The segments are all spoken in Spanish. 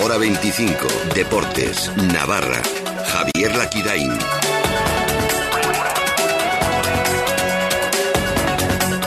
Hora 25. Deportes. Navarra. Javier Laquidain.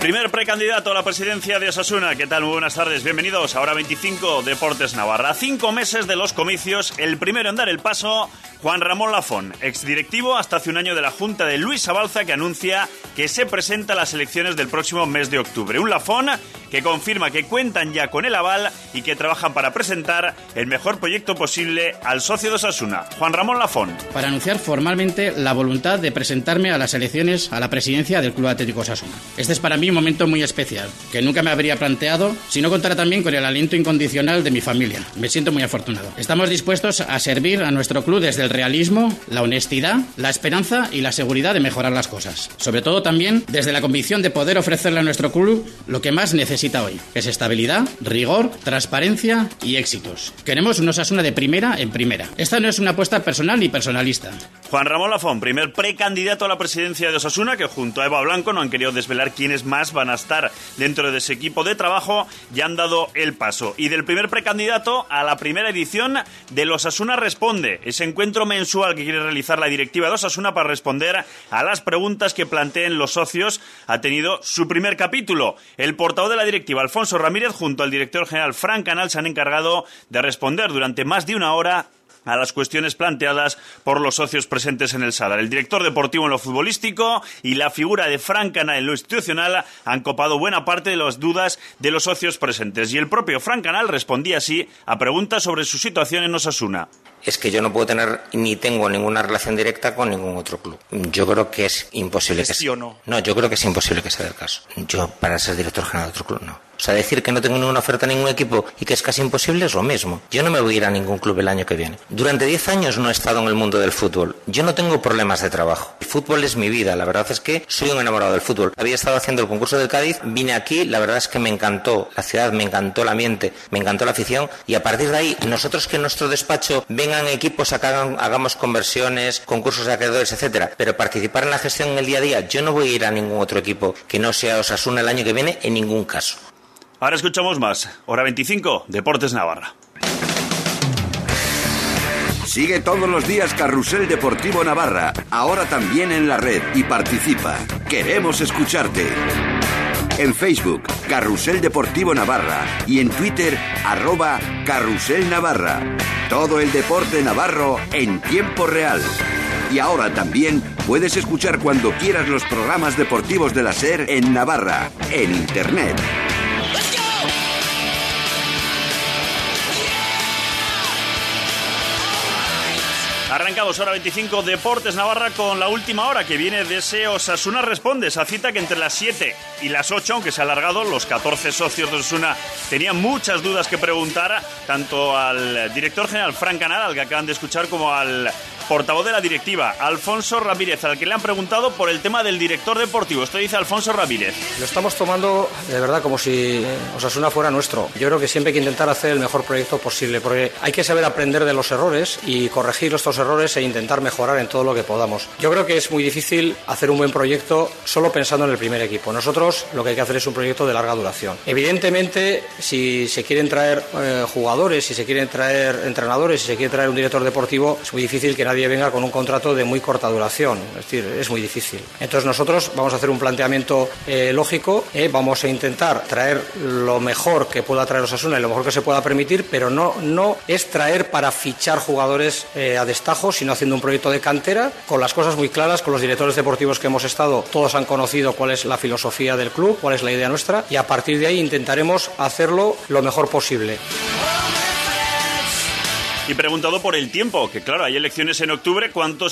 Primer precandidato a la presidencia de Osasuna. ¿Qué tal? Muy buenas tardes. Bienvenidos a Hora 25 Deportes Navarra. Cinco meses de los comicios, el primero en dar el paso, Juan Ramón Lafón, exdirectivo hasta hace un año de la Junta de Luis Abalza, que anuncia que se presenta a las elecciones del próximo mes de octubre. Un Lafón que confirma que cuentan ya con el aval y que trabajan para presentar el mejor proyecto posible al socio de Osasuna, Juan Ramón Lafón. Para anunciar formalmente la voluntad de presentarme a las elecciones a la presidencia del Club Atlético Osasuna. Este es para mí un momento muy especial, que nunca me habría planteado si no contara también con el aliento incondicional de mi familia. Me siento muy afortunado. Estamos dispuestos a servir a nuestro club desde el realismo, la honestidad, la esperanza y la seguridad de mejorar las cosas. Sobre todo también desde la convicción de poder ofrecerle a nuestro club lo que más necesita hoy, que es estabilidad, rigor, transparencia y éxitos. Queremos una Osasuna de primera en primera. Esta no es una apuesta personal ni personalista. Juan Ramón Lafón, primer precandidato a la presidencia de Osasuna, que junto a Eva Blanco no han querido desvelar quiénes más van a estar dentro de ese equipo de trabajo, ya han dado el paso. Y del primer precandidato a la primera edición de los Osasuna Responde, ese encuentro mensual que quiere realizar la directiva de Osasuna para responder a las preguntas que planteen los socios, ha tenido su primer capítulo. El portavoz de la directiva, Alfonso Ramírez, junto al director general Frank Canal, se han encargado de responder durante más de una hora a las cuestiones planteadas por los socios presentes en el Sadar. El director deportivo en lo futbolístico y la figura de Francana en lo institucional han copado buena parte de las dudas de los socios presentes. Y el propio Canal respondía así a preguntas sobre su situación en Osasuna es que yo no puedo tener ni tengo ninguna relación directa con ningún otro club. Yo creo que es imposible que sea. No? no, yo creo que es imposible que sea el caso. Yo para ser director general de otro club no. O sea, decir que no tengo ninguna oferta a ningún equipo y que es casi imposible es lo mismo. Yo no me voy a ir a ningún club el año que viene. Durante 10 años no he estado en el mundo del fútbol. Yo no tengo problemas de trabajo. El fútbol es mi vida. La verdad es que soy un enamorado del fútbol. Había estado haciendo el concurso del Cádiz, vine aquí, la verdad es que me encantó la ciudad, me encantó el ambiente, me encantó la afición y a partir de ahí, nosotros que en nuestro despacho vengan equipos a que hagamos conversiones, concursos de acreedores, etcétera, pero participar en la gestión en el día a día, yo no voy a ir a ningún otro equipo que no sea Osasuna el año que viene en ningún caso. Ahora escuchamos más. Hora 25, Deportes Navarra. Sigue todos los días Carrusel Deportivo Navarra, ahora también en la red y participa. Queremos escucharte. En Facebook, Carrusel Deportivo Navarra y en Twitter, arroba Carrusel Navarra. Todo el deporte navarro en tiempo real. Y ahora también puedes escuchar cuando quieras los programas deportivos de la SER en Navarra, en Internet. Arrancamos hora 25 Deportes Navarra con la última hora que viene de ese Osasuna Responde, esa cita que entre las 7 y las 8, aunque se ha alargado, los 14 socios de Osasuna tenían muchas dudas que preguntar, tanto al director general Frank Canal, al que acaban de escuchar, como al portavoz de la directiva, Alfonso Ramírez, al que le han preguntado por el tema del director deportivo. Esto dice Alfonso Ramírez. Lo estamos tomando de verdad como si Osasuna fuera nuestro. Yo creo que siempre hay que intentar hacer el mejor proyecto posible, porque hay que saber aprender de los errores y corregir estos errores e intentar mejorar en todo lo que podamos. Yo creo que es muy difícil hacer un buen proyecto solo pensando en el primer equipo. Nosotros lo que hay que hacer es un proyecto de larga duración. Evidentemente, si se quieren traer eh, jugadores, si se quieren traer entrenadores, si se quiere traer un director deportivo, es muy difícil que nadie venga con un contrato de muy corta duración. Es decir, es muy difícil. Entonces nosotros vamos a hacer un planteamiento eh, lógico, eh, vamos a intentar traer lo mejor que pueda traer Osasuna y lo mejor que se pueda permitir, pero no, no es traer para fichar jugadores eh, a destajo, sino haciendo un proyecto de cantera con las cosas muy claras, con los directores deportivos que hemos estado, todos han conocido cuál es la filosofía del club, cuál es la idea nuestra y a partir de ahí intentaremos hacerlo lo mejor posible. Y preguntado por el tiempo, que claro, hay elecciones en octubre, ¿cuánto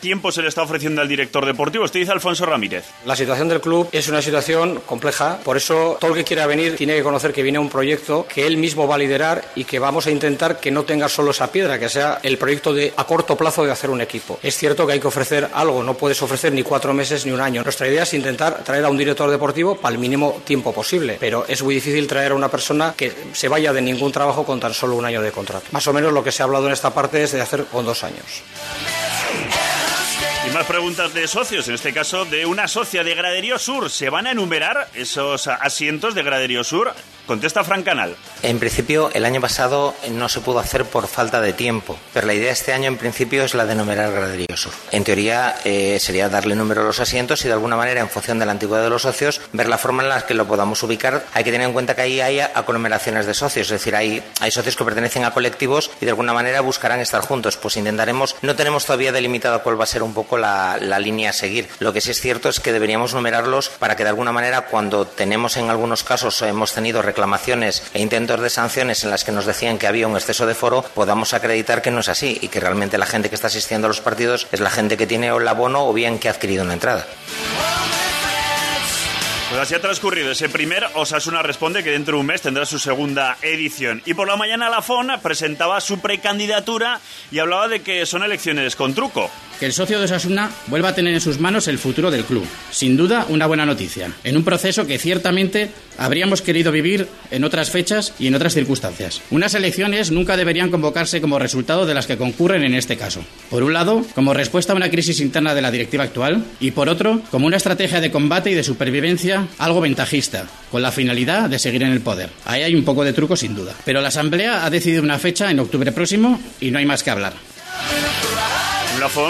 tiempo se le está ofreciendo al director deportivo? Esto dice Alfonso Ramírez. La situación del club es una situación compleja, por eso todo el que quiera venir tiene que conocer que viene un proyecto que él mismo va a liderar y que vamos a intentar que no tenga solo esa piedra, que sea el proyecto de a corto plazo de hacer un equipo. Es cierto que hay que ofrecer algo, no puedes ofrecer ni cuatro meses ni un año. Nuestra idea es intentar traer a un director deportivo para el mínimo tiempo posible, pero es muy difícil traer a una persona que se vaya de ningún trabajo con tan solo un año de contrato. Más o menos lo que se ha hablado en esta parte es de hacer con dos años. Y más preguntas de socios, en este caso de una socia de Graderío Sur. ¿Se van a enumerar esos asientos de Graderío Sur? Contesta Frank Canal. En principio, el año pasado no se pudo hacer por falta de tiempo, pero la idea este año en principio es la de numerar graderío sur. En teoría eh, sería darle número a los asientos y de alguna manera, en función de la antigüedad de los socios, ver la forma en la que lo podamos ubicar. Hay que tener en cuenta que ahí hay aglomeraciones de socios, es decir, hay, hay socios que pertenecen a colectivos y de alguna manera buscarán estar juntos. Pues intentaremos, no tenemos todavía delimitado cuál va a ser un poco la, la línea a seguir. Lo que sí es cierto es que deberíamos numerarlos para que de alguna manera cuando tenemos en algunos casos hemos tenido reclamaciones e intentos de sanciones en las que nos decían que había un exceso de foro, podamos acreditar que no es así y que realmente la gente que está asistiendo a los partidos es la gente que tiene el abono o bien que ha adquirido una entrada. Pues así ha transcurrido ese primer Osasuna Responde que dentro de un mes tendrá su segunda edición. Y por la mañana la FON presentaba su precandidatura y hablaba de que son elecciones con truco que el socio de Osasuna vuelva a tener en sus manos el futuro del club. Sin duda, una buena noticia, en un proceso que ciertamente habríamos querido vivir en otras fechas y en otras circunstancias. Unas elecciones nunca deberían convocarse como resultado de las que concurren en este caso. Por un lado, como respuesta a una crisis interna de la directiva actual y por otro, como una estrategia de combate y de supervivencia algo ventajista, con la finalidad de seguir en el poder. Ahí hay un poco de truco sin duda. Pero la Asamblea ha decidido una fecha en octubre próximo y no hay más que hablar.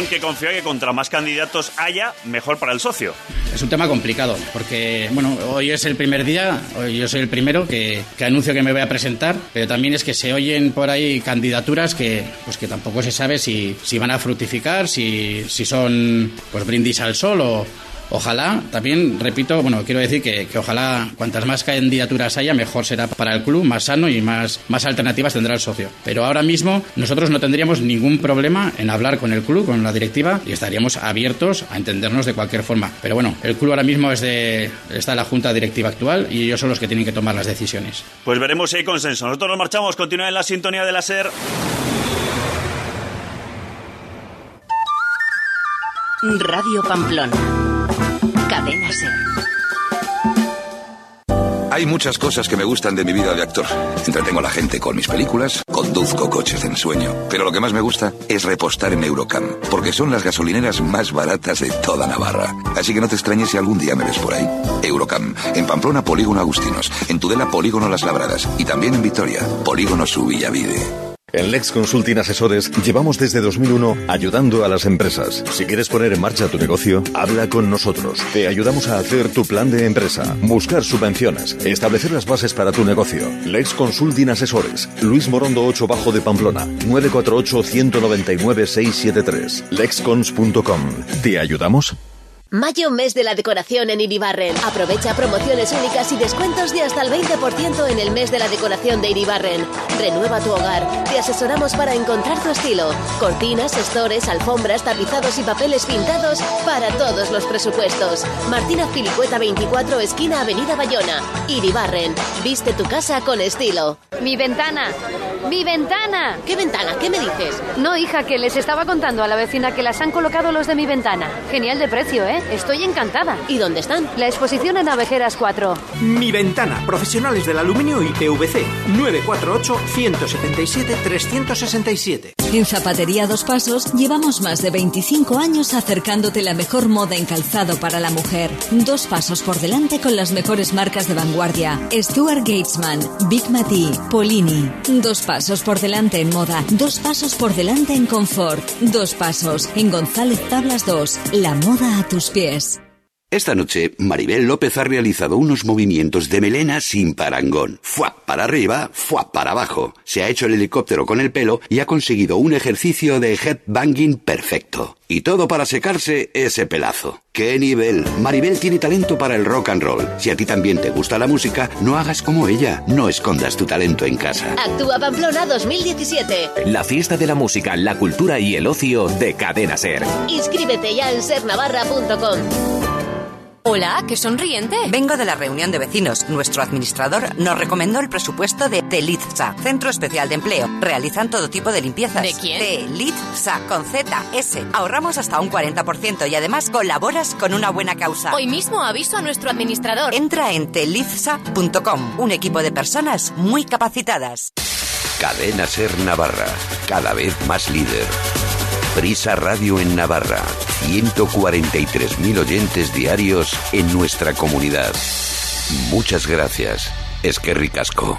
Que confía que contra más candidatos haya, mejor para el socio. Es un tema complicado, porque bueno, hoy es el primer día, yo soy el primero que, anuncio que me voy a presentar, pero también es que se oyen por ahí candidaturas que, pues que tampoco se sabe si, si van a fructificar, si, si son pues brindis al sol o, Ojalá, también repito, bueno, quiero decir que, ojalá cuantas más candidaturas haya, mejor será para el club, más sano y más, más alternativas tendrá el socio. Pero ahora mismo nosotros no tendríamos ningún problema en hablar con el club, con la directiva, y estaríamos abiertos a entendernos de cualquier forma. Pero bueno, el club ahora mismo es de, está en la junta directiva actual y ellos son los que tienen que tomar las decisiones. Pues veremos si hay consenso. Nosotros nos marchamos, continúa en la sintonía de la SER. Radio Pamplona. Cadena Ser. Hay muchas cosas que me gustan de mi vida de actor. Entretengo a la gente con mis películas, conduzco coches en sueño. Pero lo que más me gusta es repostar en Eurocam, porque son las gasolineras más baratas de toda Navarra. Así que no te extrañes si algún día me ves por ahí. Eurocam, en Pamplona Polígono Agustinos, en Tudela Polígono Las Labradas y también en Vitoria, Polígono Subillavide. En Lex Consulting Asesores llevamos desde 2001 ayudando a las empresas. Si quieres poner en marcha tu negocio, habla con nosotros. Te ayudamos a hacer tu plan de empresa, buscar subvenciones, establecer las bases para tu negocio. Lex Consulting Asesores. Luis Morondo 8 Bajo de Pamplona. 948 199 673. Lexcons.com. ¿Te ayudamos? Mayo, mes de la decoración en Iribarren. Aprovecha promociones únicas y descuentos de hasta el 20% en el mes de la decoración de Iribarren. Renueva tu hogar. Te asesoramos para encontrar tu estilo. Cortinas, estores, alfombras, tapizados y papeles pintados para todos los presupuestos. Martina Filicueta 24, esquina Avenida Bayona. Iribarren. Viste tu casa con estilo. Mi ventana. ¡Mi ventana! ¿Qué ventana? ¿Qué me dices? No, hija, que les estaba contando a la vecina que las han colocado los de mi ventana. Genial de precio, ¿eh? Estoy encantada. ¿Y dónde están? La exposición en Avejeras 4. Mi ventana, profesionales del aluminio y PVC. 948-177-367. En Zapatería Dos Pasos llevamos más de 25 años acercándote la mejor moda en calzado para la mujer. Dos pasos por delante con las mejores marcas de vanguardia. Stuart Gatesman, Big Mati, Polini. Dos pasos por delante en moda. Dos pasos por delante en confort. Dos pasos en González Tablas 2. La moda a tus pies. Esta noche, Maribel López ha realizado unos movimientos de melena sin parangón. Fuá para arriba, fuá para abajo. Se ha hecho el helicóptero con el pelo y ha conseguido un ejercicio de headbanging perfecto. Y todo para secarse ese pelazo. ¡Qué nivel! Maribel tiene talento para el rock and roll. Si a ti también te gusta la música, no hagas como ella. No escondas tu talento en casa. Actúa Pamplona 2017. La fiesta de la música, la cultura y el ocio de Cadena Ser. Inscríbete ya en sernavarra.com. Hola, qué sonriente. Vengo de la reunión de vecinos. Nuestro administrador nos recomendó el presupuesto de Telitza, Centro Especial de Empleo. Realizan todo tipo de limpiezas. ¿De quién? Telitza, con Z, S. Ahorramos hasta un 40% y además colaboras con una buena causa. Hoy mismo aviso a nuestro administrador. Entra en telitza.com, un equipo de personas muy capacitadas. Cadena Ser Navarra, cada vez más líder. Prisa Radio en Navarra, 143.000 oyentes diarios en nuestra comunidad. Muchas gracias. Es que ricasco.